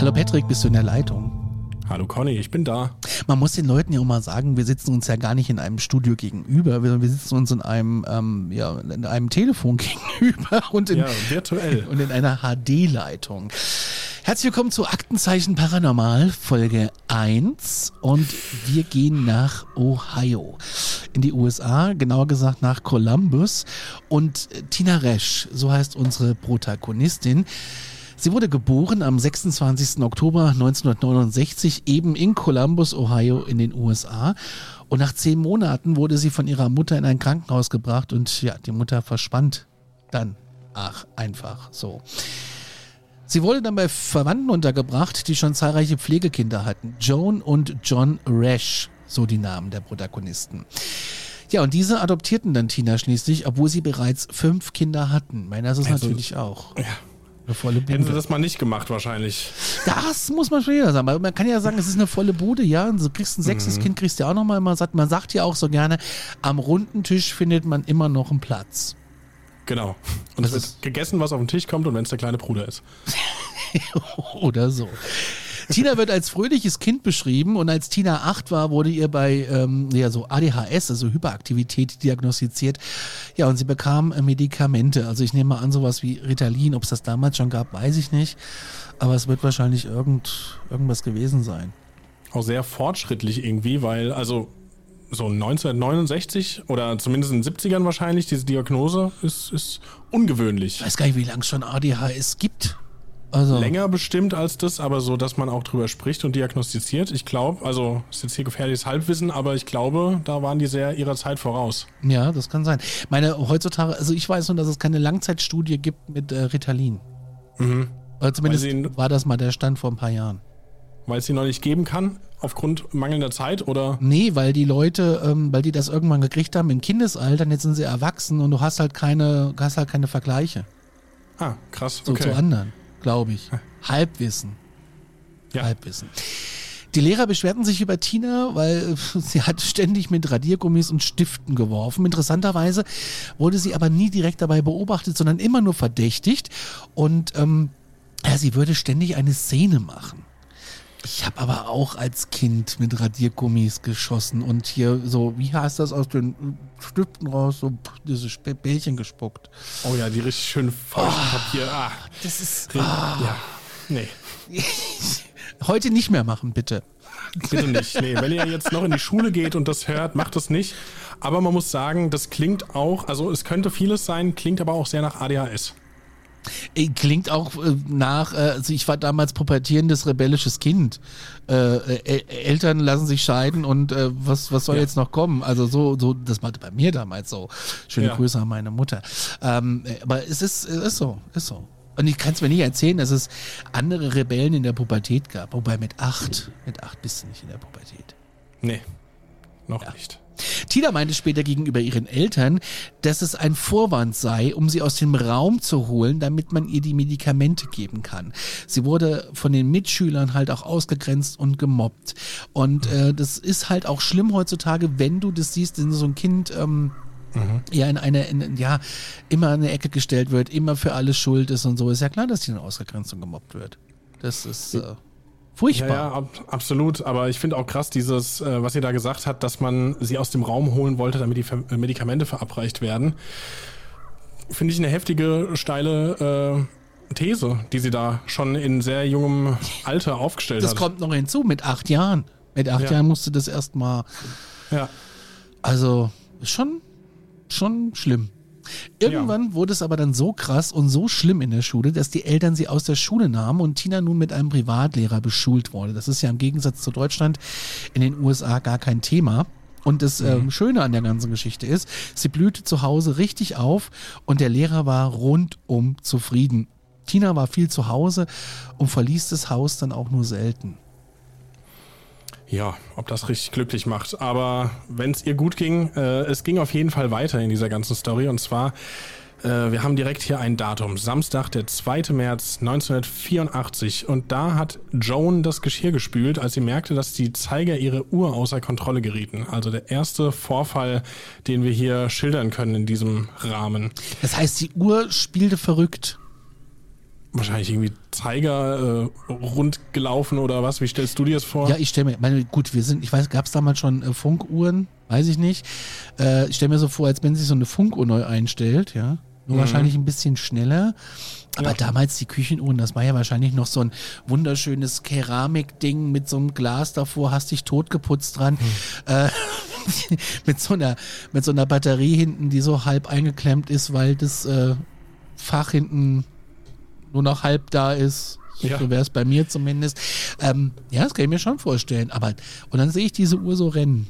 Hallo Patrick, bist du in der Leitung? Hallo Conny, ich bin da. Man muss den Leuten ja auch mal sagen, wir sitzen uns ja gar nicht in einem Studio gegenüber, wir, wir sitzen uns in einem, ähm, ja, in einem Telefon gegenüber und in, Ja, virtuell. und in einer HD-Leitung. Herzlich willkommen zu Aktenzeichen Paranormal, Folge 1. Und wir gehen nach Ohio, in die USA, genauer gesagt nach Columbus. Und äh, Tina Resch, so heißt unsere Protagonistin, Sie wurde geboren am 26. Oktober 1969 eben in Columbus, Ohio in den USA. Und nach zehn Monaten wurde sie von ihrer Mutter in ein Krankenhaus gebracht und ja, die Mutter verschwand dann. Ach, einfach so. Sie wurde dann bei Verwandten untergebracht, die schon zahlreiche Pflegekinder hatten. Joan und John Rash, so die Namen der Protagonisten. Ja, und diese adoptierten dann Tina schließlich, obwohl sie bereits fünf Kinder hatten. Meiner ist es Also, natürlich auch. Ja. Eine volle Hätten sie Bude. das mal nicht gemacht wahrscheinlich. Das muss man schon wieder sagen. Man kann ja sagen, es ist eine volle Bude, ja. Und du kriegst ein sechstes Kind, kriegst du ja auch nochmal immer satt. Man sagt ja auch so gerne, am runden Tisch findet man immer noch einen Platz. Genau. Und Das es wird gegessen, was auf den Tisch kommt und wenn es der kleine Bruder ist. Oder so. Tina wird als fröhliches Kind beschrieben und als Tina acht war, wurde ihr bei ähm, ja, so ADHS, also Hyperaktivität, diagnostiziert. Ja, und sie bekam äh, Medikamente. Also ich nehme mal an, sowas wie Ritalin. Ob es das damals schon gab, weiß ich nicht. Aber es wird wahrscheinlich irgend, irgendwas gewesen sein. Auch sehr fortschrittlich irgendwie, weil also so 1969 oder zumindest in den 70ern wahrscheinlich, diese Diagnose ist, ist ungewöhnlich. Ich weiß gar nicht, wie lange es schon ADHS gibt. Also, Länger bestimmt als das, aber so, dass man auch drüber spricht und diagnostiziert. Ich glaube, also ist jetzt hier gefährliches Halbwissen, aber ich glaube, da waren die sehr ihrer Zeit voraus. Ja, das kann sein. Meine, heutzutage, also ich weiß nur, dass es keine Langzeitstudie gibt mit äh, Ritalin. Mhm. Oder zumindest sie- war das mal der Stand vor ein paar Jahren. Weil es sie noch nicht geben kann, aufgrund mangelnder Zeit oder Nee, weil die Leute, ähm, weil die das irgendwann gekriegt haben im Kindesalter und jetzt sind sie erwachsen und du hast halt keine, hast halt keine Vergleiche Ah, krass. so okay. zu anderen, glaube ich. Halbwissen. Ja. Halbwissen. Die Lehrer beschwerten sich über Tina, weil äh, sie hat ständig mit Radiergummis und Stiften geworfen. Interessanterweise wurde sie aber nie direkt dabei beobachtet, sondern immer nur verdächtigt. Und ähm, ja, sie würde ständig eine Szene machen. Ich habe aber auch als Kind mit Radiergummis geschossen und hier so, wie heißt das, aus den Stiften raus, so diese Bällchen gespuckt. Oh ja, die richtig schön Feuchtpapier. Ah, Das ist ja. Nee, heute nicht mehr machen, bitte. bitte nicht. Nee, wenn ihr jetzt noch in die Schule geht und das hört, macht das nicht. Aber man muss sagen, das klingt auch, also es könnte vieles sein, klingt aber auch sehr nach ADHS. Ey, Klingt auch äh, nach, äh, also ich war damals pubertierendes rebellisches Kind. Äh, äh, Eltern lassen sich scheiden und äh, was, was soll Ja. jetzt noch kommen? Also so, so, das war bei mir damals so. Schöne Ja. Grüße an meine Mutter. Ähm, äh, aber es ist, es ist so, ist so. Und ich kann es mir nicht erzählen, dass es andere Rebellen in der Pubertät gab. Wobei mit acht, mit acht bist du nicht in der Pubertät. Nee, noch nicht. Tina meinte später gegenüber ihren Eltern, dass es ein Vorwand sei, um sie aus dem Raum zu holen, damit man ihr die Medikamente geben kann. Sie wurde von den Mitschülern halt auch ausgegrenzt und gemobbt. Und äh, das ist halt auch schlimm heutzutage, wenn du das siehst, wenn so ein Kind ähm, ja in eine, in, ja, immer in eine Ecke gestellt wird, immer für alles schuld ist und so. Ist ja klar, dass die dann ausgegrenzt und gemobbt wird. Das ist äh, furchtbar. ja, ab, absolut. Aber ich finde auch krass, dieses, äh, was ihr da gesagt habt, dass man sie aus dem Raum holen wollte, damit die Ver äh, Medikamente verabreicht werden. Finde ich eine heftige, steile äh, These, die sie da schon in sehr jungem Alter aufgestellt Das hat. kommt noch hinzu mit acht Jahren. Mit acht Ja. Jahren musste das erstmal. Ja. Also schon, schon schlimm. Irgendwann wurde es aber dann so krass und so schlimm in der Schule, dass die Eltern sie aus der Schule nahmen und Tina nun mit einem Privatlehrer beschult wurde. Das ist ja im Gegensatz zu Deutschland in den USA gar kein Thema. Und das ähm, Schöne an der ganzen Geschichte ist, sie blühte zu Hause richtig auf und der Lehrer war rundum zufrieden. Tina war viel zu Hause und verließ das Haus dann auch nur selten. Ja, ob das richtig glücklich macht. Aber wenn es ihr gut ging, äh, es ging auf jeden Fall weiter in dieser ganzen Story. Und zwar, äh, wir haben direkt hier ein Datum. Samstag, der 2. März 1984. Und da hat Joan das Geschirr gespült, als sie merkte, dass die Zeiger ihrer Uhr außer Kontrolle gerieten. Also der erste Vorfall, den wir hier schildern können in diesem Rahmen. Das heißt, die Uhr spielte verrückt. Wahrscheinlich irgendwie Zeiger äh, rund gelaufen oder was? Wie stellst du dir das vor? Ja, ich stelle mir, meine, gut, wir sind, ich weiß, gab es damals schon äh, Funkuhren? Weiß ich nicht. Äh, ich stelle mir so vor, als wenn sich so eine Funkuhr neu einstellt, ja. Nur wahrscheinlich ein bisschen schneller. Aber Ja. damals die Küchenuhren, das war ja wahrscheinlich noch so ein wunderschönes Keramikding mit so einem Glas davor, hast dich totgeputzt dran. Äh, mit, so einer, mit so einer Batterie hinten, die so halb eingeklemmt ist, weil das äh, Fach hinten nur noch halb da ist. Ja. So wäre es bei mir zumindest. Ähm, ja, das kann ich mir schon vorstellen. Aber und dann sehe ich diese Uhr so rennen.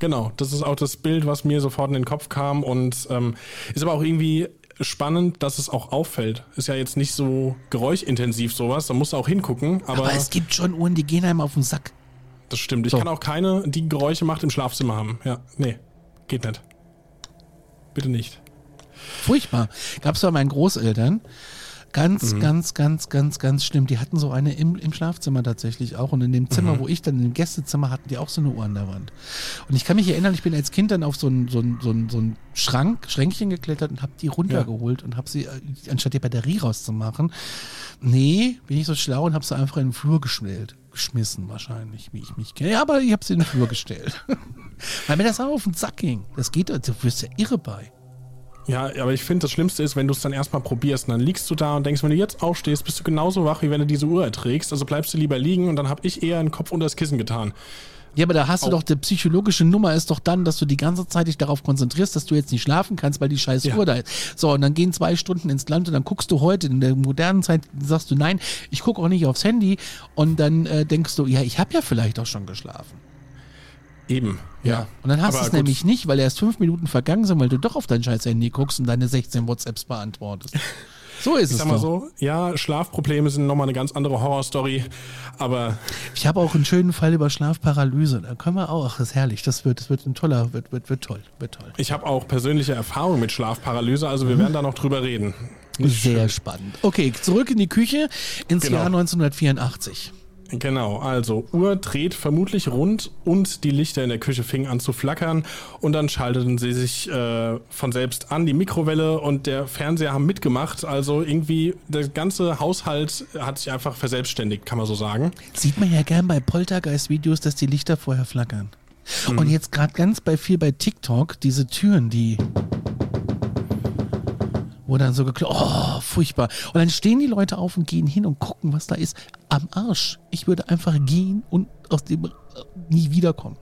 Genau, das ist auch das Bild, was mir sofort in den Kopf kam und ähm, ist aber auch irgendwie spannend, dass es auch auffällt. Ist ja jetzt nicht so geräuschintensiv sowas, da musst du auch hingucken, aber, Aber, es gibt schon Uhren, die gehen einem auf den Sack. das stimmt. Ich So. kann auch keine, die Geräusche macht im Schlafzimmer haben. Ja, nee, geht nicht. Bitte nicht. Furchtbar. Gab es bei meinen Großeltern. Ganz, ganz, ganz, ganz, ganz schlimm. Die hatten so eine im, im Schlafzimmer tatsächlich auch. Und in dem Zimmer, wo ich dann, in dem Gästezimmer, hatten die auch so eine Uhr an der Wand. Und ich kann mich erinnern, ich bin als Kind dann auf so ein, so ein, so ein, so ein Schrank, Schränkchen geklettert und habe die runtergeholt und habe sie, äh, anstatt die Batterie rauszumachen, nee, bin ich so schlau und habe sie einfach in den Flur geschnellt. Geschmissen wahrscheinlich, wie ich mich kenne. Ja, aber ich habe sie in den Flur gestellt. Weil mir das auch auf den Sack ging. Das geht, du wirst ja irre bei. Ja, aber ich finde, das Schlimmste ist, wenn du es dann erstmal probierst und dann liegst du da und denkst, wenn du jetzt aufstehst, bist du genauso wach, wie wenn du diese Uhr erträgst. Also bleibst du lieber liegen und dann habe ich eher einen Kopf unter das Kissen getan. Ja, aber da hast du Auch- doch, die psychologische Nummer ist doch dann, dass du die ganze Zeit dich darauf konzentrierst, dass du jetzt nicht schlafen kannst, weil die scheiß Ja. Uhr da ist. So, und dann gehen zwei Stunden ins Land und dann guckst du heute, in der modernen Zeit sagst du, nein, ich gucke auch nicht aufs Handy und dann äh, denkst du, ja, ich habe ja vielleicht auch schon geschlafen. Eben. Und dann hast du es nämlich nicht, weil erst fünf Minuten vergangen sind, weil du doch auf dein scheiß Handy guckst und deine 16 WhatsApps beantwortest. So ist Ich es sag mal doch. so, ja, Schlafprobleme sind nochmal eine ganz andere Horrorstory, aber Ich habe auch einen schönen Fall über Schlafparalyse. Da können wir auch, ach, das ist herrlich. Das wird, das wird ein toller, wird, wird, wird toll, wird toll. ich habe auch persönliche Erfahrung mit Schlafparalyse, also wir werden da noch drüber reden. Sehr schlimm. spannend. Okay, zurück in die Küche ins Genau. Jahr 1984. Genau, also Uhr dreht vermutlich rund und die Lichter in der Küche fingen an zu flackern und dann schalteten sie sich äh, von selbst an. Die Mikrowelle und der Fernseher haben mitgemacht, also irgendwie der ganze Haushalt hat sich einfach verselbstständigt, kann man so sagen. Sieht man ja gern bei Poltergeist-Videos, dass die Lichter vorher flackern. Mhm. Und jetzt gerade ganz bei viel bei TikTok, diese Türen, die wo dann so geklopft, oh, furchtbar. Und dann stehen die Leute auf und gehen hin und gucken, was da ist. Am Arsch. Ich würde einfach gehen und aus dem äh, nie wiederkommen.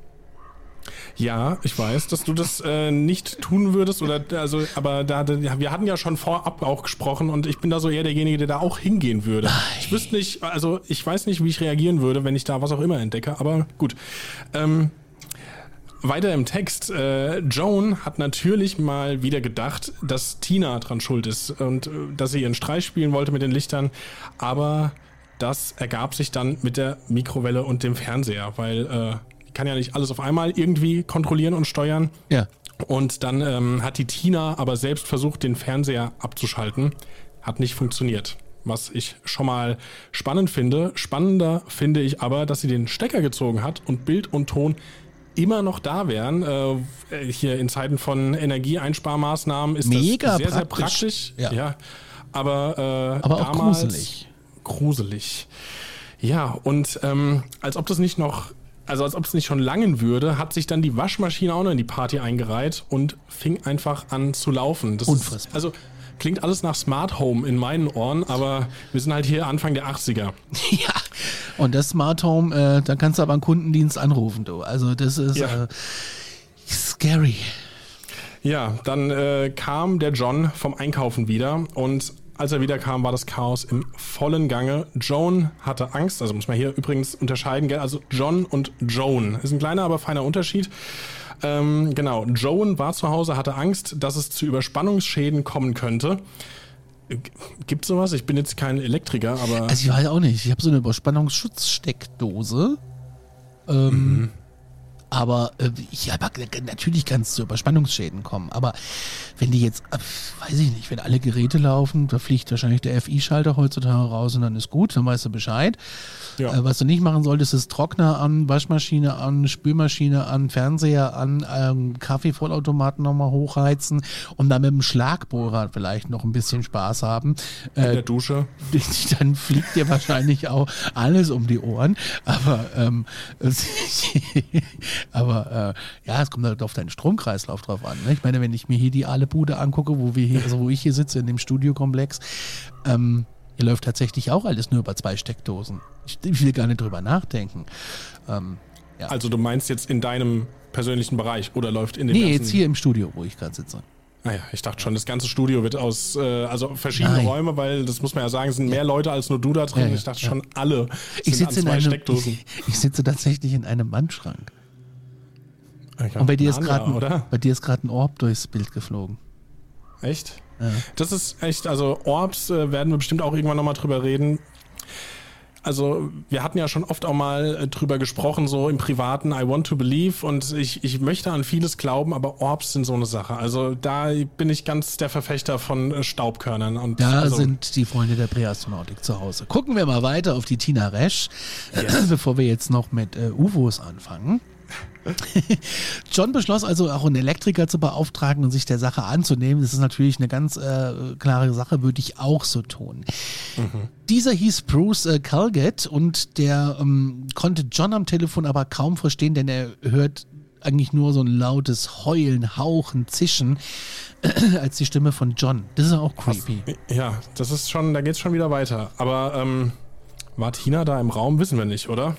Ja, ich weiß, dass du das äh, nicht tun würdest oder also, aber da wir hatten ja schon vorab auch gesprochen und ich bin da so eher derjenige, der da auch hingehen würde. Ich wüsste nicht, also ich weiß nicht, wie ich reagieren würde, wenn ich da was auch immer entdecke, aber gut. Ähm, weiter im Text. Äh, Joan hat natürlich mal wieder gedacht, dass Tina dran schuld ist und äh, dass sie ihren Streich spielen wollte mit den Lichtern, aber das ergab sich dann mit der Mikrowelle und dem Fernseher, weil äh, die kann ja nicht alles auf einmal irgendwie kontrollieren und steuern. Ja. Und dann ähm, hat die Tina aber selbst versucht, den Fernseher abzuschalten. Hat nicht funktioniert. Was ich schon mal spannend finde. Spannender finde ich aber, dass sie den Stecker gezogen hat und Bild und Ton immer noch da wären. Äh, hier in Zeiten von Energieeinsparmaßnahmen ist Mega das sehr, sehr praktisch. Ja. Ja. Aber, äh, Aber auch damals gruselig. Gruselig. Ja, und ähm, als ob das nicht noch, also als ob es nicht schon langen würde, hat sich dann die Waschmaschine auch noch in die Party eingereiht und fing einfach an zu laufen. Das Unfassbar. Ist, also klingt alles nach Smart Home in meinen Ohren, aber wir sind halt hier Anfang der 80er. Ja, Und das Smart Home, äh, da kannst du aber einen Kundendienst anrufen, du. Also das ist Ja. äh, scary. Ja, dann äh, kam der John vom Einkaufen wieder und als er wiederkam, war das Chaos im vollen Gange. Joan hatte Angst, also muss man hier übrigens unterscheiden, gell? also John und Joan. Ist ein kleiner, aber feiner Unterschied. Ähm, genau, Joan war zu Hause, hatte Angst, dass es zu Überspannungsschäden kommen könnte. Gibt sowas? Ich bin jetzt kein Elektriker, aber Also ich weiß auch nicht. Ich habe so eine Überspannungsschutzsteckdose. Ähm, Aber äh, ja, aber natürlich kann es zu Überspannungsschäden kommen. Aber wenn die jetzt, äh, weiß ich nicht, wenn alle Geräte laufen, da fliegt wahrscheinlich der FI-Schalter heutzutage raus und dann ist gut, dann weißt du Bescheid. Ja. Äh, was du nicht machen solltest, ist Trockner an, Waschmaschine an, Spülmaschine an, Fernseher an, ähm, Kaffeevollautomaten nochmal hochheizen und dann mit dem Schlagbohrer vielleicht noch ein bisschen Spaß haben. in Äh, der Dusche. dann fliegt dir wahrscheinlich auch alles um die Ohren. Aber, ähm, aber äh, ja, es kommt halt auf deinen Stromkreislauf drauf an. Ne? Ich meine, wenn ich mir hier die Aalebude angucke, wo wir hier, also wo ich hier sitze in dem Studiokomplex, ähm, hier läuft tatsächlich auch alles nur über zwei Steckdosen. Ich, ich will gar nicht drüber nachdenken. Ähm, ja. Also du meinst jetzt in deinem persönlichen Bereich oder läuft in dem nee, jetzt hier im Studio, wo ich gerade sitze. Naja, ich dachte schon, das ganze Studio wird aus, äh, also verschiedene Nein. Räume, weil das muss man ja sagen, es sind mehr Leute als nur du da drin. Ja, ja, ich dachte schon, alle Ich sind sitze, an in zwei einem, Steckdosen. ich, ich sitze tatsächlich in einem Wandschrank. Und bei dir ist gerade oder? bei dir ist gerade ein Orb durchs Bild geflogen. Echt? Das ist echt, also Orbs äh, werden wir bestimmt auch irgendwann nochmal drüber reden. Also wir hatten ja schon oft auch mal äh, drüber gesprochen, so im Privaten, I want to believe und ich, ich möchte an vieles glauben, aber Orbs sind so eine Sache. Also da bin ich ganz der Verfechter von äh, Staubkörnern. Und Da also, sind die Freunde der Präastronautik zu Hause. Gucken wir mal weiter auf die Tina Resch, bevor wir jetzt noch mit äh, UFOs anfangen. John beschloss also auch einen Elektriker zu beauftragen und sich der Sache anzunehmen. Das ist natürlich eine ganz äh, klare Sache, würde ich auch so tun. Dieser hieß Bruce äh, Calgett und der ähm, konnte John am Telefon aber kaum verstehen, denn er hört eigentlich nur so ein lautes Heulen, Hauchen, Zischen als die Stimme von John. Das ist auch creepy. Ja, das ist schon, da geht's schon wieder weiter. Aber ähm, war Tina da im Raum? Wissen wir nicht, oder?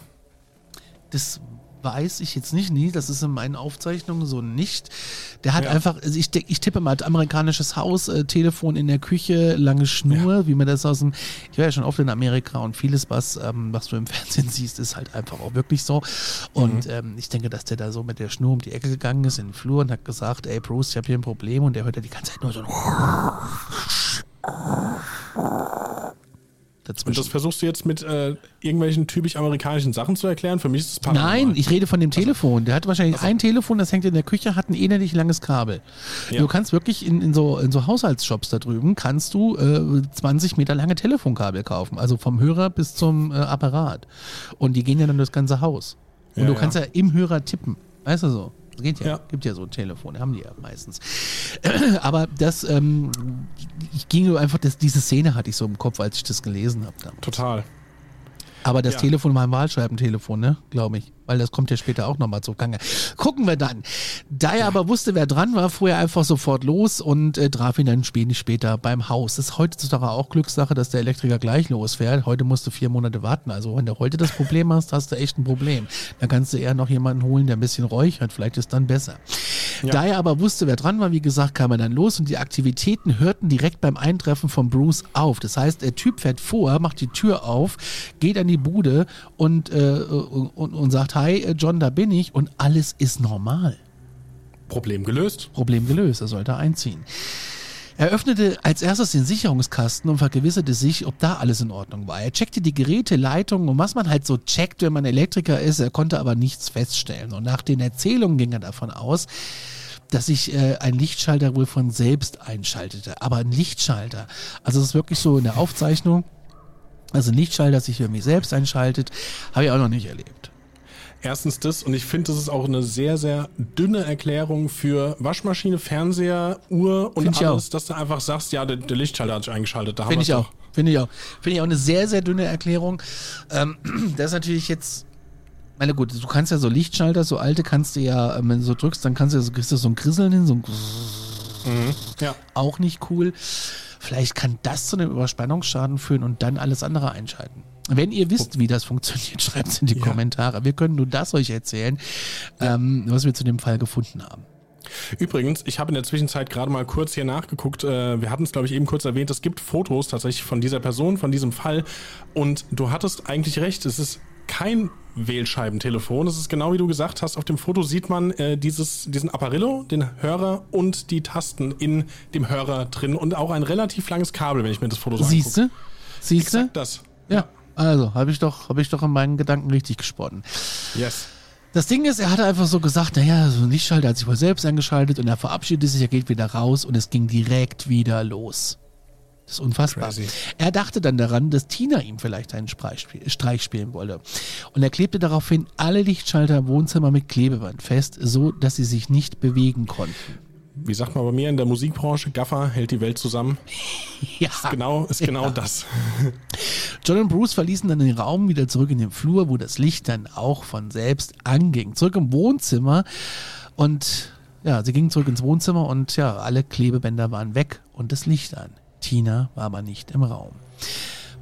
Das weiß ich jetzt nicht, nie. Das ist in meinen Aufzeichnungen so nicht. Der hat Ja. einfach, also ich, ich tippe mal, amerikanisches Haus, äh, Telefon in der Küche, lange Schnur, wie man das aus dem, ich war ja schon oft in Amerika und vieles, was, ähm, was du im Fernsehen siehst, ist halt einfach auch wirklich so. Und Mhm. ähm, ich denke, dass der da so mit der Schnur um die Ecke gegangen ist in den Flur und hat gesagt, ey Bruce, ich habe hier ein Problem und der hört ja die ganze Zeit nur so ein Und das dazwischen. versuchst du jetzt mit äh, irgendwelchen typisch amerikanischen Sachen zu erklären? Für mich ist es paranormal. Nein, ich rede von dem Telefon. Der hat wahrscheinlich ein Telefon, das hängt in der Küche, hat ein ähnlich langes Kabel. Ja. Du kannst wirklich in, in, so, in so Haushaltsshops da drüben, kannst du äh, 20 Meter lange Telefonkabel kaufen. Also vom Hörer bis zum äh, Apparat. Und die gehen ja dann durchs ganze Haus. Und Ja, du ja. kannst ja im Hörer tippen. Weißt du so? Geht ja. Ja. Gibt ja so ein Telefon, haben die ja meistens. Aber das, ähm, ich ging nur einfach, das, diese Szene hatte ich so im Kopf, als ich das gelesen habe. Total. Aber das Ja. Telefon war ein Wahlscheibentelefon, ne? Glaube ich. Weil das kommt ja später auch nochmal zu Gange. Gucken wir dann. Da er aber wusste, wer dran war, fuhr er einfach sofort los und äh, traf ihn dann wenig später beim Haus. Das ist heutzutage auch Glückssache, dass der Elektriker gleich losfährt. Heute musst du vier Monate warten. Also wenn du heute das Problem hast, hast du echt ein Problem. Dann kannst du eher noch jemanden holen, der ein bisschen räuchert. Vielleicht ist dann besser. Da er aber wusste, wer dran war, wie gesagt, kam er dann los und die Aktivitäten hörten direkt beim Eintreffen von Bruce auf. Das heißt, der Typ fährt vor, macht die Tür auf, geht an die Bude und, äh, und, und sagt, hi äh, John, da bin ich und alles ist normal. Problem gelöst. Problem gelöst, er sollte einziehen. Er öffnete als erstes den Sicherungskasten und vergewisserte sich, ob da alles in Ordnung war. Er checkte die Geräte, Leitungen und was man halt so checkt, wenn man Elektriker ist. Er konnte aber nichts feststellen. Und nach den Erzählungen ging er davon aus, dass sich äh, ein Lichtschalter wohl von selbst einschaltete. Aber ein Lichtschalter, also es ist wirklich so in der Aufzeichnung, also ein Lichtschalter sich irgendwie selbst einschaltet, habe ich auch noch nicht erlebt. Erstens das und ich finde, das ist auch eine sehr, sehr dünne Erklärung für Waschmaschine, Fernseher, Uhr und Find alles, dass du einfach sagst, ja, der, der Lichtschalter hat sich eingeschaltet. Finde ich auch. Finde ich auch. Finde ich auch eine sehr, sehr dünne Erklärung. Ähm, das ist natürlich jetzt. Meine gut, du kannst ja so Lichtschalter, so alte kannst du ja, ähm, wenn du so drückst, dann kannst du ja so, kriegst du so ein Grisseln hin, so ein doch. Ja. auch nicht cool. Vielleicht kann das zu einem Überspannungsschaden führen und dann alles andere einschalten. Wenn ihr wisst, wie das funktioniert, schreibt es in die ja. Kommentare. Wir können nur das euch erzählen, ähm, was wir zu dem Fall gefunden haben. Übrigens, ich habe in der Zwischenzeit gerade mal kurz hier nachgeguckt. Äh, wir hatten es, glaube ich, eben kurz erwähnt. Es gibt Fotos tatsächlich von dieser Person, von diesem Fall. Und du hattest eigentlich recht. Es ist kein Wählscheibentelefon. Es ist genau wie du gesagt hast. Auf dem Foto sieht man äh, dieses, diesen Apparillo, den Hörer und die Tasten in dem Hörer drin und auch ein relativ langes Kabel, wenn ich mir das Foto so Siehst du? Siehst du? das. Ja. Also, habe ich, doch, hab ich doch in meinen Gedanken richtig gesponnen. Yes. Das Ding ist, er hatte einfach so gesagt, naja, so ein Lichtschalter hat sich wohl selbst eingeschaltet und er verabschiedet sich, er geht wieder raus und es ging direkt wieder los. Das ist unfassbar. Crazy. Er dachte dann daran, dass Tina ihm vielleicht einen Streich spielen wolle. Und er klebte daraufhin alle Lichtschalter im Wohnzimmer mit Klebeband fest, so dass sie sich nicht bewegen konnten wie sagt man bei mir in der Musikbranche, Gaffer hält die Welt zusammen. Ja. Ist genau, ist genau ja. das. John und Bruce verließen dann den Raum wieder zurück in den Flur, wo das Licht dann auch von selbst anging. Zurück im Wohnzimmer und ja, sie gingen zurück ins Wohnzimmer und ja, alle Klebebänder waren weg und das Licht an. Tina war aber nicht im Raum.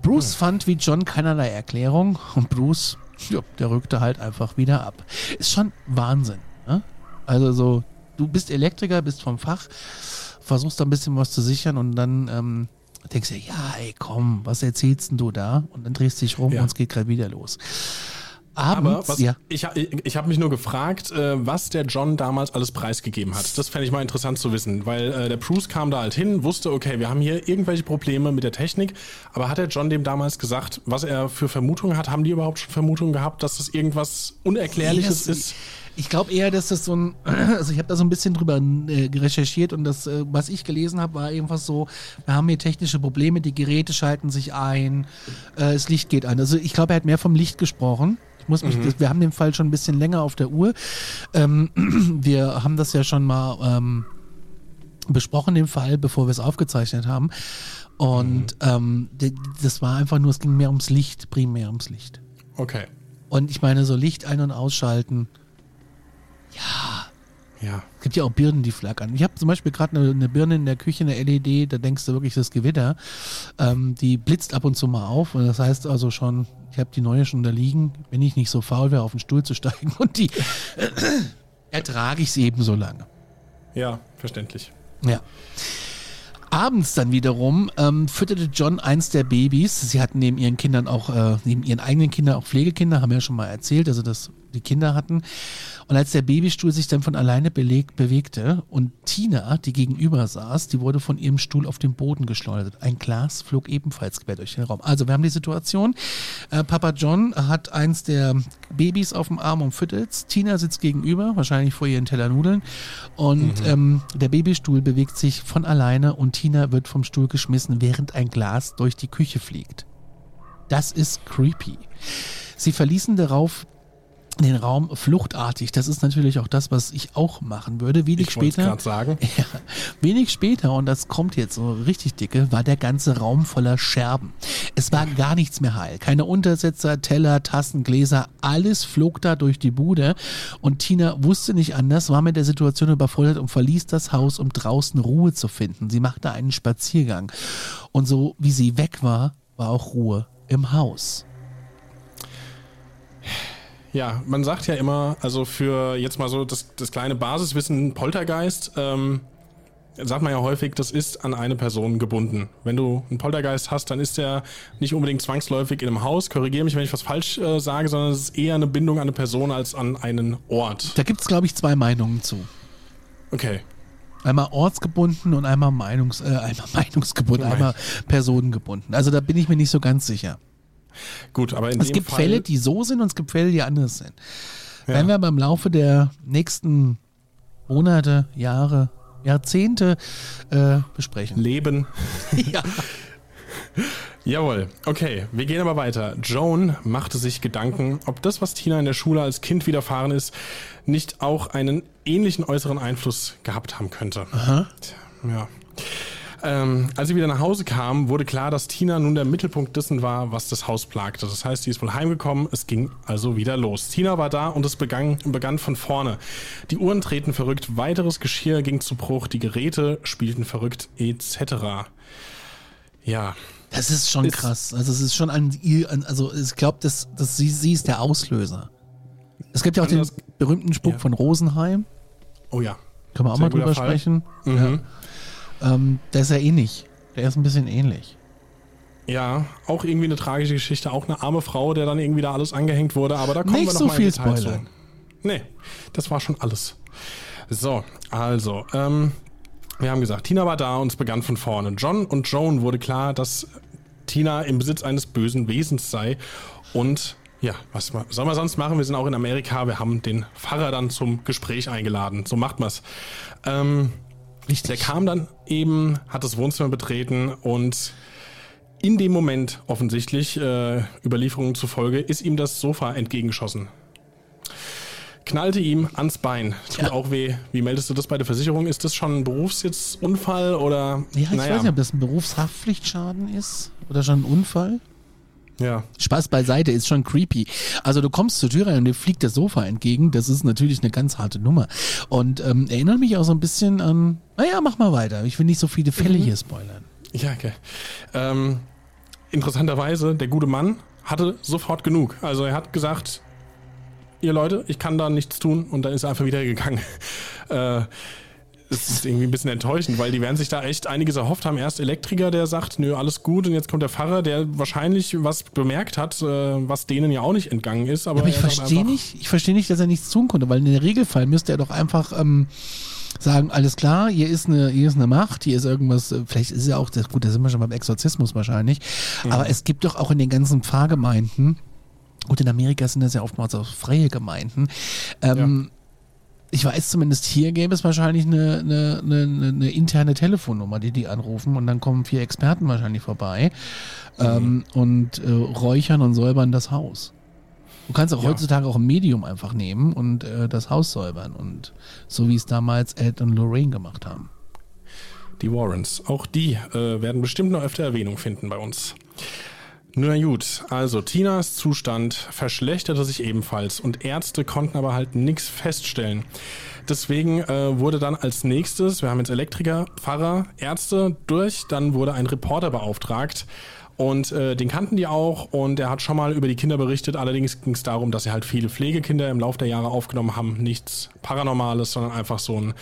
Bruce hm. fand wie John keinerlei Erklärung und Bruce, ja, der rückte halt einfach wieder ab. Ist schon Wahnsinn. Ne? Also so du bist Elektriker, bist vom Fach, versuchst da ein bisschen was zu sichern und dann ähm, denkst du, ja, ey, komm, was erzählst denn du da? Und dann drehst du dich rum ja. und es geht gerade wieder los. Abends, Aber was, ja. ich, ich habe mich nur gefragt, äh, was der John damals alles preisgegeben hat. Das fände ich mal interessant zu wissen, weil äh, der Bruce kam da halt hin, wusste, okay, wir haben hier irgendwelche Probleme mit der Technik, aber hat der John dem damals gesagt, was er für Vermutungen hat? Haben die überhaupt schon Vermutungen gehabt, dass das irgendwas Unerklärliches das, ist? Ich glaube eher, dass das so ein, also ich habe da so ein bisschen drüber äh, recherchiert und das, äh, was ich gelesen habe, war irgendwas so, wir haben hier technische Probleme, die Geräte schalten sich ein, äh, das Licht geht an. Also ich glaube, er hat mehr vom Licht gesprochen. Ich muss mich, mhm. wir haben den Fall schon ein bisschen länger auf der Uhr. Ähm, wir haben das ja schon mal ähm, besprochen, den Fall, bevor wir es aufgezeichnet haben. Und mhm. ähm, das war einfach nur, es ging mehr ums Licht, primär ums Licht. Okay. Und ich meine, so Licht ein- und ausschalten, ja. Ja. Es gibt ja auch Birnen, die flackern. Ich habe zum Beispiel gerade eine, eine, Birne in der Küche, eine LED, da denkst du wirklich, das Gewitter. Ähm, die blitzt ab und zu mal auf. Und das heißt also schon, ich habe die neue schon da liegen, wenn ich nicht so faul wäre, auf den Stuhl zu steigen. Und die ertrage ich sie eben so lange. Ja, verständlich. Ja. Abends dann wiederum ähm, fütterte John eins der Babys. Sie hatten neben ihren Kindern auch, äh, neben ihren eigenen Kindern auch Pflegekinder, haben wir ja schon mal erzählt, also dass die Kinder hatten. Und als der Babystuhl sich dann von alleine belegt, bewegte und Tina, die gegenüber saß, die wurde von ihrem Stuhl auf den Boden geschleudert. Ein Glas flog ebenfalls quer durch den Raum. Also wir haben die Situation, äh, Papa John hat eins der Babys auf dem Arm und füttelt's. Tina sitzt gegenüber, wahrscheinlich vor ihren Teller Nudeln. Und mhm. ähm, der Babystuhl bewegt sich von alleine und Tina wird vom Stuhl geschmissen, während ein Glas durch die Küche fliegt. Das ist creepy. Sie verließen darauf den Raum fluchtartig. Das ist natürlich auch das, was ich auch machen würde. Wenig ich später. sagen. Ja, wenig später, und das kommt jetzt so richtig dicke, war der ganze Raum voller Scherben. Es war gar nichts mehr heil. Keine Untersetzer, Teller, Tassen, Gläser, alles flog da durch die Bude. Und Tina wusste nicht anders, war mit der Situation überfordert und verließ das Haus, um draußen Ruhe zu finden. Sie machte einen Spaziergang. Und so wie sie weg war, war auch Ruhe im Haus. Ja, man sagt ja immer, also für jetzt mal so das, das kleine Basiswissen Poltergeist, ähm, sagt man ja häufig, das ist an eine Person gebunden. Wenn du einen Poltergeist hast, dann ist der nicht unbedingt zwangsläufig in einem Haus. Korrigiere mich, wenn ich was falsch äh, sage, sondern es ist eher eine Bindung an eine Person als an einen Ort. Da gibt es, glaube ich, zwei Meinungen zu. Okay. Einmal ortsgebunden und einmal, Meinungs, äh, einmal Meinungsgebunden, einmal personengebunden. Also da bin ich mir nicht so ganz sicher. Gut, aber in es gibt Fall Fälle, die so sind und es gibt Fälle, die anders sind. Ja. Werden wir aber im Laufe der nächsten Monate, Jahre, Jahrzehnte äh, besprechen. Leben. ja. Jawohl, okay, wir gehen aber weiter. Joan machte sich Gedanken, ob das, was Tina in der Schule als Kind widerfahren ist, nicht auch einen ähnlichen äußeren Einfluss gehabt haben könnte. Aha. Ja. Ähm, als sie wieder nach Hause kam, wurde klar, dass Tina nun der Mittelpunkt dessen war, was das Haus plagte. Das heißt, sie ist wohl heimgekommen, es ging also wieder los. Tina war da und es begann, begann von vorne. Die Uhren treten verrückt, weiteres Geschirr ging zu Bruch, die Geräte spielten verrückt, etc. Ja, Das ist schon Ist- krass. Also es ist schon an, also ich glaube, das, das, sie, sie ist der Auslöser. Es gibt ja auch den berühmten Spruch Ja. von Rosenheim. Oh ja. Können wir auch Sehr mal drüber Fall. sprechen. Mhm. Ja. Ähm, der ist ja ähnlich. Der ist ein bisschen ähnlich. Ja, auch irgendwie eine tragische Geschichte. Auch eine arme Frau, der dann irgendwie da alles angehängt wurde. Aber da kommen Nicht wir noch so mal viel Detail spoilern. zu. Nee, das war schon alles. So, also, ähm, wir haben gesagt, Tina war da und es begann von vorne. John und Joan wurde klar, dass Tina im Besitz eines bösen Wesens sei. Und ja, was soll man sonst machen? Wir sind auch in Amerika. Wir haben den Pfarrer dann zum Gespräch eingeladen. So macht man's. Ähm, Richtig. der kam dann eben, hat das Wohnzimmer betreten und in dem Moment offensichtlich, äh, Überlieferungen zufolge, ist ihm das Sofa entgegengeschossen. Knallte ihm ans Bein. Tut Ja. auch weh. Wie meldest du das bei der Versicherung? Ist das schon ein Berufsunfall oder? Ja, ich weiß nicht, ob das ein Berufshaftpflichtschaden ist oder schon ein Unfall. Ja. Spaß beiseite, ist schon creepy. Also du kommst zur Tür rein und dir fliegt das Sofa entgegen. Das ist natürlich eine ganz harte Nummer. Und ähm, erinnert mich auch so ein bisschen an, naja, mach mal weiter. Ich will nicht so viele Fälle hier spoilern. Ja, okay. Ähm, interessanterweise, der gute Mann hatte sofort genug. Also er hat gesagt, ihr Leute, ich kann da nichts tun und dann ist er einfach wieder gegangen. äh, es ist irgendwie ein bisschen enttäuschend, weil die werden sich da echt einiges erhofft haben. Erst Elektriker, der sagt, nö, alles gut und jetzt kommt der Pfarrer, der wahrscheinlich was bemerkt hat, äh, was denen ja auch nicht entgangen ist. Aber, Aber ich er verstehe nicht, ich verstehe nicht, dass er nichts tun konnte, weil in der Regelfall müsste er doch einfach ähm, sagen, alles klar, hier ist eine, hier ist eine Macht, hier ist irgendwas, äh, vielleicht ist ja auch, das, gut, da sind wir schon beim Exorzismus wahrscheinlich, aber es gibt doch auch in den ganzen Pfarrgemeinden, gut, in Amerika sind das ja oftmals auch freie Gemeinden, ähm, ich weiß zumindest, hier gäbe es wahrscheinlich eine, eine, eine, eine interne Telefonnummer, die die anrufen und dann kommen vier Experten wahrscheinlich vorbei ähm, und äh, räuchern und säubern das Haus. Du kannst auch Ja. heutzutage auch ein Medium einfach nehmen und äh, das Haus säubern und so wie es damals Ed und Lorraine gemacht haben. Die Warrens. Auch die äh, werden bestimmt noch öfter Erwähnung finden bei uns. Na gut, also Tinas Zustand verschlechterte sich ebenfalls und Ärzte konnten aber halt nichts feststellen. Deswegen äh, wurde dann als nächstes, wir haben jetzt Elektriker, Pfarrer, Ärzte durch, dann wurde ein Reporter beauftragt und äh, den kannten die auch und er hat schon mal über die Kinder berichtet. Allerdings ging es darum, dass sie halt viele Pflegekinder im Laufe der Jahre aufgenommen haben. Nichts Paranormales, sondern einfach so ein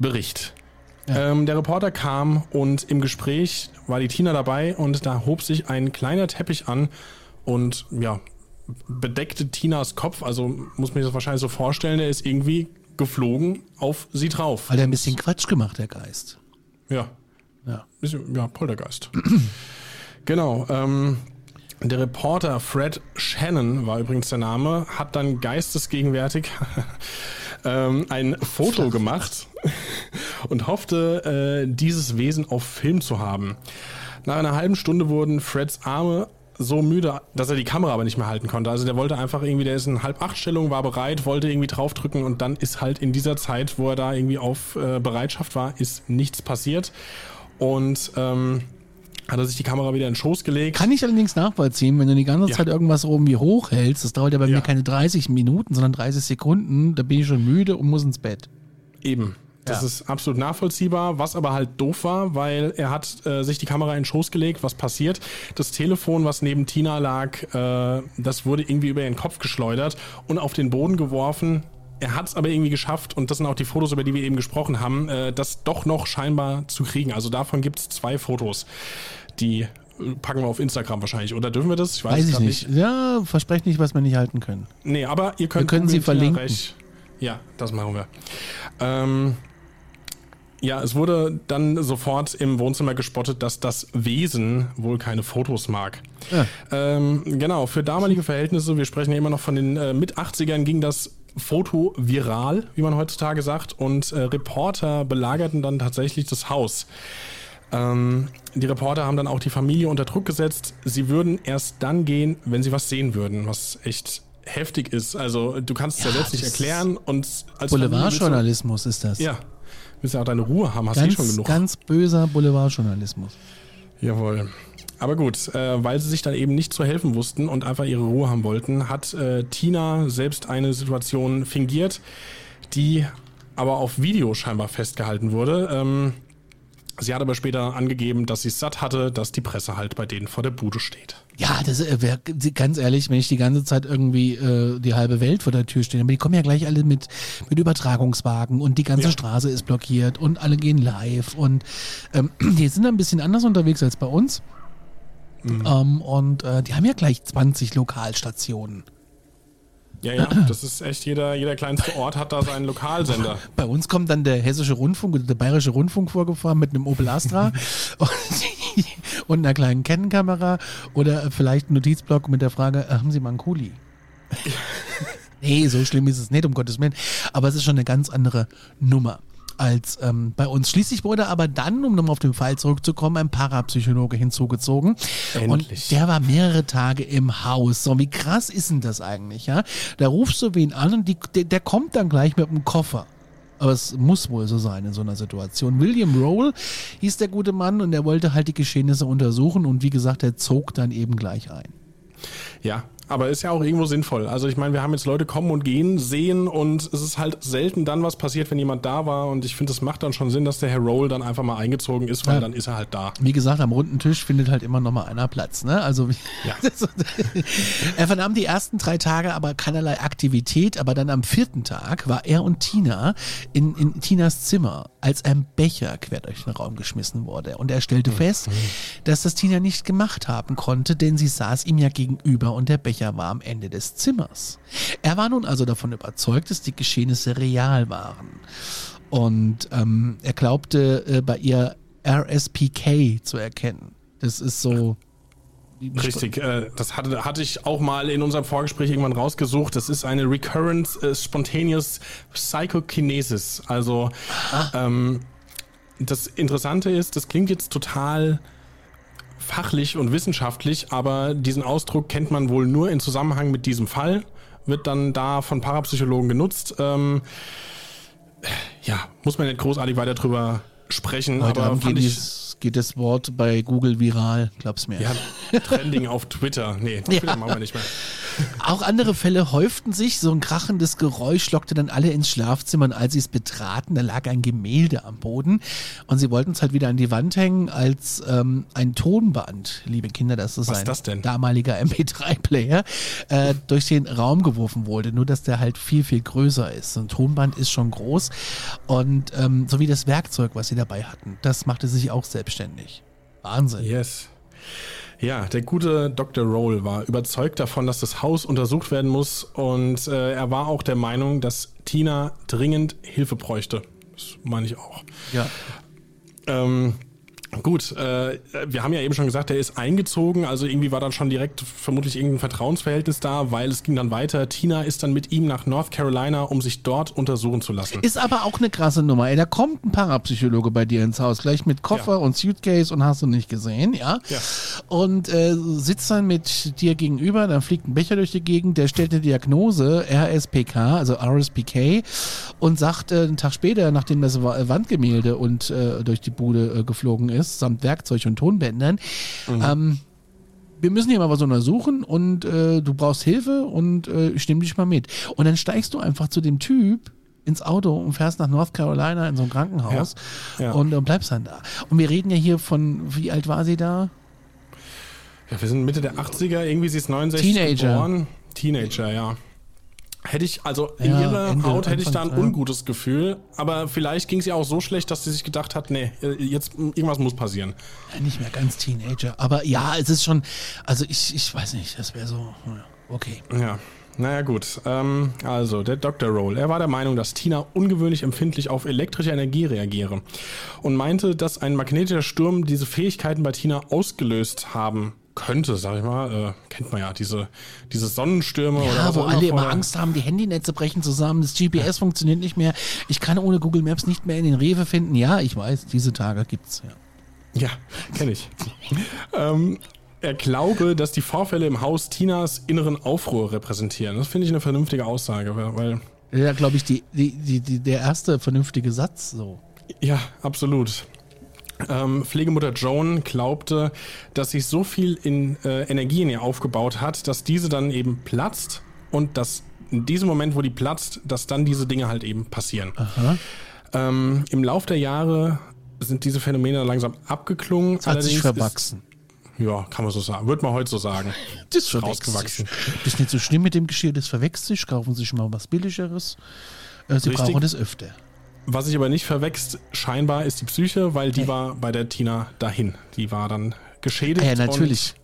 Bericht. Ähm, der Reporter kam und im Gespräch war die Tina dabei und da hob sich ein kleiner Teppich an und ja, bedeckte Tinas Kopf. Also muss man sich das wahrscheinlich so vorstellen, der ist irgendwie geflogen auf sie drauf. Weil er ein bisschen Quatsch gemacht, der Geist. Ja, Ja. ja, Poltergeist. genau. Ähm, der Reporter Fred Shannon war übrigens der Name, hat dann geistesgegenwärtig ähm, ein Foto gemacht und hoffte, äh, dieses Wesen auf Film zu haben. Nach einer halben Stunde wurden Freds Arme so müde, dass er die Kamera aber nicht mehr halten konnte. Also der wollte einfach irgendwie, der ist in halb acht Stellung, war bereit, wollte irgendwie draufdrücken und dann ist halt in dieser Zeit, wo er da irgendwie auf äh, Bereitschaft war, ist nichts passiert. Und ähm, hat er sich die Kamera wieder in den Schoß gelegt. Kann ich allerdings nachvollziehen, wenn du die ganze Ja. Zeit irgendwas oben wie hochhältst, das dauert ja bei Ja. mir keine 30 Minuten, sondern 30 Sekunden, da bin ich schon müde und muss ins Bett. Eben. Das Ja. ist absolut nachvollziehbar, was aber halt doof war, weil er hat äh, sich die Kamera in den Schoß gelegt, was passiert. Das Telefon, was neben Tina lag, äh, das wurde irgendwie über ihren Kopf geschleudert und auf den Boden geworfen. Er hat es aber irgendwie geschafft, und das sind auch die Fotos, über die wir eben gesprochen haben, äh, das doch noch scheinbar zu kriegen. Also davon gibt es zwei Fotos, die äh, packen wir auf Instagram wahrscheinlich. Oder dürfen wir das? Ich Weiß es ich grad nicht. Ja, versprecht nicht, was wir nicht halten können. Nee, aber ihr könnt Wir können sie verlinken. Ja, das machen wir. Ähm, ja, es wurde dann sofort im Wohnzimmer gespottet, dass das Wesen wohl keine Fotos mag. Ja. Ähm, genau, für damalige Verhältnisse, wir sprechen ja immer noch von den äh, Mit-80ern, ging das Foto viral, wie man heutzutage sagt, und äh, Reporter belagerten dann tatsächlich das Haus. Ähm, die Reporter haben dann auch die Familie unter Druck gesetzt. Sie würden erst dann gehen, wenn sie was sehen würden, was echt heftig ist. Also du kannst es ja, Ja, selbst nicht erklären und als Boulevardjournalismus ist das. Ja, willst ja auch deine Ruhe haben, hast du eh schon Ganz, genug. ganz böser Boulevardjournalismus. Jawohl. Aber gut, äh, weil sie sich dann eben nicht zu helfen wussten und einfach ihre Ruhe haben wollten, hat äh, Tina selbst eine Situation fingiert, die aber auf Video scheinbar festgehalten wurde. Ähm, Sie hat aber später angegeben, dass sie es satt hatte, dass die Presse halt bei denen vor der Bude steht. Ja, das äh, wäre ganz ehrlich, wenn ich die ganze Zeit irgendwie äh, die halbe Welt vor der Tür stehe. Aber die kommen ja gleich alle mit, mit Übertragungswagen und die ganze Ja. Straße ist blockiert und alle gehen live und ähm, die sind ein bisschen anders unterwegs als bei uns. Ähm, und äh, die haben ja gleich 20 Lokalstationen. Ja, ja, das ist echt, jeder, jeder kleinste Ort hat da seinen Lokalsender. Bei uns kommt dann der Hessische Rundfunk oder der Bayerische Rundfunk vorgefahren mit einem Opel Astra und, und einer kleinen Canon-Kamera oder vielleicht ein Notizblock mit der Frage, äh, haben Sie mal einen Kuli? nee, so schlimm ist es nicht, um Gottes Willen. Aber es ist schon eine ganz andere Nummer als ähm, bei uns. Schließlich wurde aber dann, um nochmal auf den Fall zurückzukommen, ein Parapsychologe hinzugezogen. Endlich. Und der war mehrere Tage im Haus. So, wie krass ist denn das eigentlich, ja? Da rufst du wen an und die, der, der kommt dann gleich mit einem Koffer. Aber es muss wohl so sein in so einer Situation. William Roll hieß der gute Mann und er wollte halt die Geschehnisse untersuchen und wie gesagt, er zog dann eben gleich ein. Ja, aber ist ja auch irgendwo sinnvoll. Also ich meine, wir haben jetzt Leute kommen und gehen, sehen und es ist halt selten dann was passiert, wenn jemand da war und ich finde, es macht dann schon Sinn, dass der Herr Roll dann einfach mal eingezogen ist, weil Ja. dann ist er halt da. Wie gesagt, am runden Tisch findet halt immer noch mal einer Platz. Ne? Also Ja. er vernahm die ersten drei Tage aber keinerlei Aktivität, aber dann am vierten Tag war er und Tina in, in Tinas Zimmer, als ein Becher quer durch den Raum geschmissen wurde. Und er stellte fest, dass das Tina nicht gemacht haben konnte, denn sie saß ihm ja gegenüber und der Becher war am Ende des Zimmers. Er war nun also davon überzeugt, dass die Geschehnisse real waren. Und ähm, er glaubte äh, bei ihr RSPK zu erkennen. Das ist so. Richtig, äh, das hatte, hatte ich auch mal in unserem Vorgespräch irgendwann rausgesucht. Das ist eine Recurrent äh, Spontaneous Psychokinesis. Also ähm, das Interessante ist, das klingt jetzt total fachlich und wissenschaftlich, aber diesen Ausdruck kennt man wohl nur in Zusammenhang mit diesem Fall, wird dann da von Parapsychologen genutzt. Ähm, ja, muss man nicht großartig weiter drüber sprechen, Heute aber fand ich, geht das Wort bei Google viral, glaub's mir. ja, Trending auf Twitter. Nee, Twitter machen wir nicht mehr. Auch andere Fälle häuften sich. So ein krachendes Geräusch lockte dann alle ins Schlafzimmer und als sie es betraten, da lag ein Gemälde am Boden und sie wollten es halt wieder an die Wand hängen als ähm, ein Tonband, liebe Kinder, das ist Was ein das denn? damaliger MP3-Player, äh, durch den Raum geworfen wurde. Nur, dass der halt viel, viel größer ist. So ein Tonband ist schon groß und ähm, so wie das Werkzeug, was sie dabei hatten, das machte sich auch selbstständig. Wahnsinn. Yes. Ja, der gute Dr. Roll war überzeugt davon, dass das Haus untersucht werden muss und äh, er war auch der Meinung, dass Tina dringend Hilfe bräuchte. Das meine ich auch. Ja. Ähm, gut, äh, wir haben ja eben schon gesagt, er ist eingezogen, also irgendwie war dann schon direkt vermutlich irgendein Vertrauensverhältnis da, weil es ging dann weiter. Tina ist dann mit ihm nach North Carolina, um sich dort untersuchen zu lassen. Ist aber auch eine krasse Nummer. Ey, da kommt ein Parapsychologe bei dir ins Haus, gleich mit Koffer Ja. und Suitcase und hast du nicht gesehen, ja? Ja. Und äh, sitzt dann mit dir gegenüber, dann fliegt ein Becher durch die Gegend, der stellt eine Diagnose, RSPK, also RSPK, und sagt äh, einen Tag später, nachdem das Wa- Wandgemälde und äh, durch die Bude äh, geflogen ist, samt Werkzeug und Tonbändern, ähm, wir müssen hier mal was untersuchen und äh, du brauchst Hilfe und äh, ich nehme dich mal mit. Und dann steigst du einfach zu dem Typ ins Auto und fährst nach North Carolina in so ein Krankenhaus Ja, ja. und äh, bleibst dann da. Und wir reden ja hier von, wie alt war sie da? Ja, wir sind Mitte der 80er, irgendwie sie ist 69 Teenager. geboren. Teenager, ja. Hätte ich, also in Ja, ihrer Ende, Haut hätte ich da ein ja. ungutes Gefühl, aber vielleicht ging es ihr auch so schlecht, dass sie sich gedacht hat, nee, jetzt irgendwas muss passieren. Ja, nicht mehr ganz Teenager, aber ja, es ist schon, also ich, ich weiß nicht, das wäre so, okay. Ja. Naja gut, ähm, also der Dr. Roll, er war der Meinung, dass Tina ungewöhnlich empfindlich auf elektrische Energie reagiere und meinte, dass ein magnetischer Sturm diese Fähigkeiten bei Tina ausgelöst haben könnte, sag ich mal. Äh, kennt man ja, diese, diese Sonnenstürme oder Ja, was wo alle immer vorher- Angst haben, die Handynetze brechen zusammen, das GPS funktioniert nicht mehr, ich kann ohne Google Maps nicht mehr in den Rewe finden. Ja, ich weiß, diese Tage gibt's, ja. Ja, kenne ich. ähm, er glaube, dass die Vorfälle im Haus Tinas inneren Aufruhr repräsentieren. Das finde ich eine vernünftige Aussage, weil Ja, glaube ich, die, die, die, die, der erste vernünftige Satz so. Ja, absolut. Ähm, Pflegemutter Joan glaubte, dass sich so viel in, äh, Energie in ihr aufgebaut hat, dass diese dann eben platzt und dass in diesem Moment, wo die platzt, dass dann diese Dinge halt eben passieren. Ähm, Im Lauf der Jahre sind diese Phänomene langsam abgeklungen. Es hat sich verwachsen. Ist, ja, kann man so sagen. Würde man heute so sagen. Das ist rausgewachsen. Das ist nicht so schlimm mit dem Geschirr, das verwechselt sich. Kaufen Sie sich mal was Billigeres. Äh, Sie Richtig. brauchen das öfter. Was sich aber nicht verwechselt, scheinbar ist die Psyche, weil die hey. war bei der Tina dahin. Die war dann geschädigt. Ja, natürlich.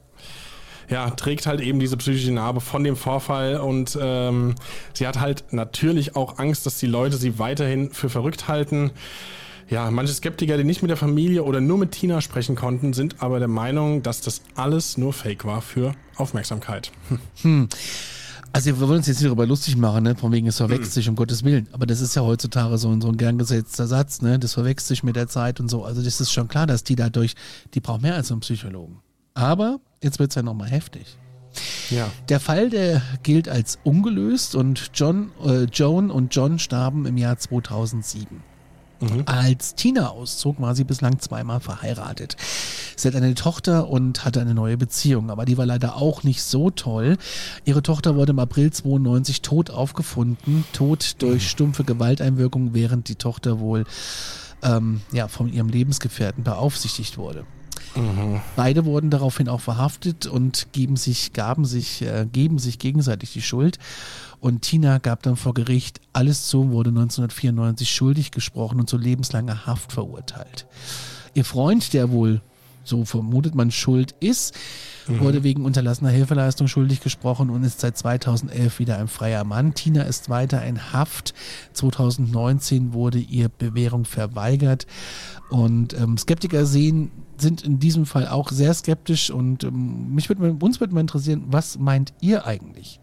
Ja, trägt halt eben diese psychische Narbe von dem Vorfall und ähm, sie hat halt natürlich auch Angst, dass die Leute sie weiterhin für verrückt halten. Ja, manche Skeptiker, die nicht mit der Familie oder nur mit Tina sprechen konnten, sind aber der Meinung, dass das alles nur Fake war für Aufmerksamkeit. Hm. Also wir wollen uns jetzt nicht darüber lustig machen, ne? von wegen es verwechselt mhm. sich, um Gottes Willen. Aber das ist ja heutzutage so, so ein gern gesetzter Satz, ne? Das verwechselt sich mit der Zeit und so. Also das ist schon klar, dass die dadurch, die braucht mehr als einen Psychologen. Aber jetzt wird es ja nochmal heftig. Ja. Der Fall, der gilt als ungelöst und John, äh, Joan und John starben im Jahr 2007. Mhm. Als Tina auszog, war sie bislang zweimal verheiratet. Sie hat eine Tochter und hatte eine neue Beziehung, aber die war leider auch nicht so toll. Ihre Tochter wurde im April 92 tot aufgefunden, tot durch mhm. stumpfe Gewalteinwirkung, während die Tochter wohl ähm, ja, von ihrem Lebensgefährten beaufsichtigt wurde. Mhm. Beide wurden daraufhin auch verhaftet und geben sich, gaben sich, äh, geben sich gegenseitig die Schuld. Und Tina gab dann vor Gericht alles zu, wurde 1994 schuldig gesprochen und zu lebenslanger Haft verurteilt. Ihr Freund, der wohl, so vermutet man, schuld ist, mhm. wurde wegen unterlassener Hilfeleistung schuldig gesprochen und ist seit 2011 wieder ein freier Mann. Tina ist weiter in Haft. 2019 wurde ihr Bewährung verweigert. Und ähm, Skeptiker sehen, sind in diesem Fall auch sehr skeptisch und ähm, mich würde, uns würde mal interessieren, was meint ihr eigentlich?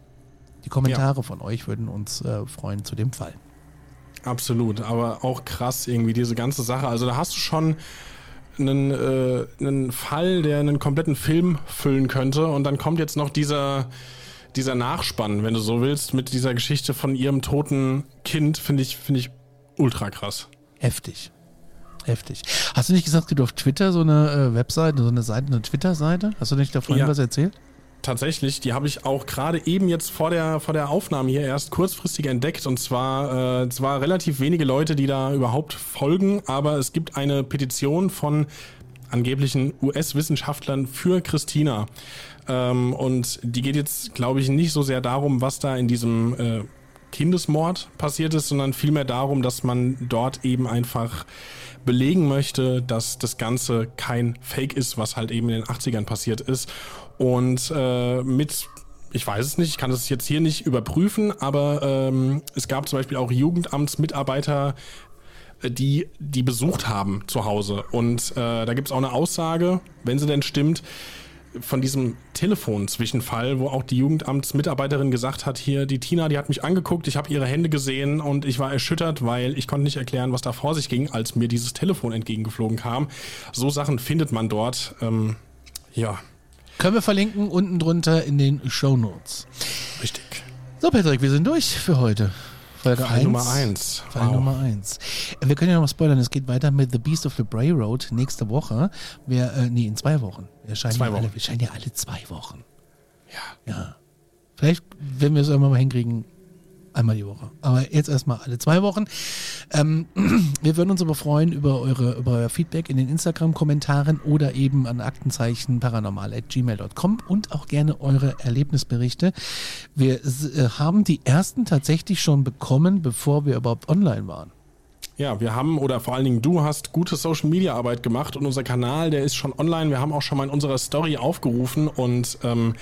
Die Kommentare ja. von euch würden uns äh, freuen zu dem Fall. Absolut, aber auch krass irgendwie diese ganze Sache. Also da hast du schon einen, äh, einen Fall, der einen kompletten Film füllen könnte und dann kommt jetzt noch dieser dieser Nachspann, wenn du so willst, mit dieser Geschichte von ihrem toten Kind, finde ich, finde ich ultra krass. Heftig. Heftig. Hast du nicht gesagt, du auf Twitter so eine äh, Webseite, so eine Seite, eine Twitter-Seite? Hast du nicht davon ja. was erzählt? Tatsächlich, die habe ich auch gerade eben jetzt vor der, vor der Aufnahme hier erst kurzfristig entdeckt. Und zwar, äh, zwar relativ wenige Leute, die da überhaupt folgen, aber es gibt eine Petition von angeblichen US-Wissenschaftlern für Christina. Ähm, und die geht jetzt, glaube ich, nicht so sehr darum, was da in diesem äh, Kindesmord passiert ist, sondern vielmehr darum, dass man dort eben einfach belegen möchte, dass das Ganze kein Fake ist, was halt eben in den 80ern passiert ist. Und äh, mit ich weiß es nicht, ich kann das jetzt hier nicht überprüfen, aber ähm, es gab zum Beispiel auch Jugendamtsmitarbeiter, äh, die die besucht haben zu Hause. Und äh, da gibt es auch eine Aussage, wenn sie denn stimmt, von diesem Telefon-Zwischenfall, wo auch die Jugendamtsmitarbeiterin gesagt hat, hier, die Tina, die hat mich angeguckt, ich habe ihre Hände gesehen und ich war erschüttert, weil ich konnte nicht erklären, was da vor sich ging, als mir dieses Telefon entgegengeflogen kam. So Sachen findet man dort. Ähm, ja. Können wir verlinken unten drunter in den Show Notes. Richtig. So, Patrick, wir sind durch für heute. Folge Fall 1. Nummer 1. Fall wow. Nummer 1. Wir können ja noch mal spoilern, es geht weiter mit The Beast of the Bray Road nächste Woche. Wir, äh, nee, in zwei Wochen. Wir scheinen, zwei ja Wochen. Alle, wir scheinen ja alle zwei Wochen. Ja. Ja. Vielleicht, wenn wir es irgendwann mal hinkriegen, Einmal die Woche. Aber jetzt erstmal alle zwei Wochen. Ähm, wir würden uns aber freuen über, eure, über euer Feedback in den Instagram-Kommentaren oder eben an Aktenzeichen paranormal.gmail.com und auch gerne eure Erlebnisberichte. Wir äh, haben die ersten tatsächlich schon bekommen, bevor wir überhaupt online waren. Ja, wir haben, oder vor allen Dingen du hast gute Social Media Arbeit gemacht und unser Kanal, der ist schon online. Wir haben auch schon mal in unserer Story aufgerufen und ähm,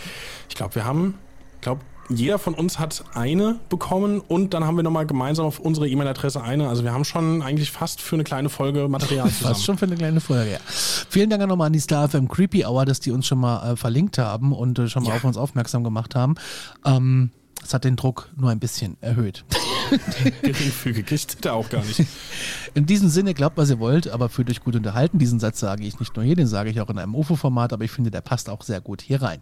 ich glaube, wir haben, glaube, jeder von uns hat eine bekommen und dann haben wir nochmal gemeinsam auf unsere E-Mail-Adresse eine. Also wir haben schon eigentlich fast für eine kleine Folge Material zusammen. Fast schon für eine kleine Folge, ja. Vielen Dank nochmal an die Star FM Creepy Hour, dass die uns schon mal äh, verlinkt haben und äh, schon mal ja. auf uns aufmerksam gemacht haben. Ähm, das hat den Druck nur ein bisschen erhöht. Geringfügig, ich da auch gar nicht. In diesem Sinne, glaubt, was ihr wollt, aber fühlt euch gut unterhalten. Diesen Satz sage ich nicht nur hier, den sage ich auch in einem UFO-Format, aber ich finde, der passt auch sehr gut hier rein.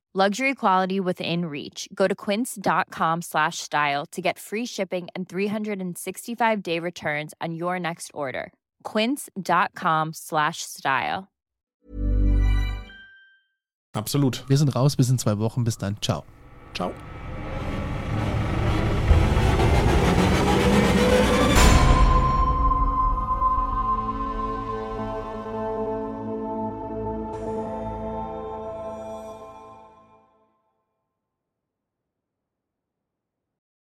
luxury quality within reach. Go to quince.com slash style to get free shipping and 365 day returns on your next order. quince.com slash style. Absolut. Wir sind raus. Bis in zwei wochen. Bis dann. Ciao. Ciao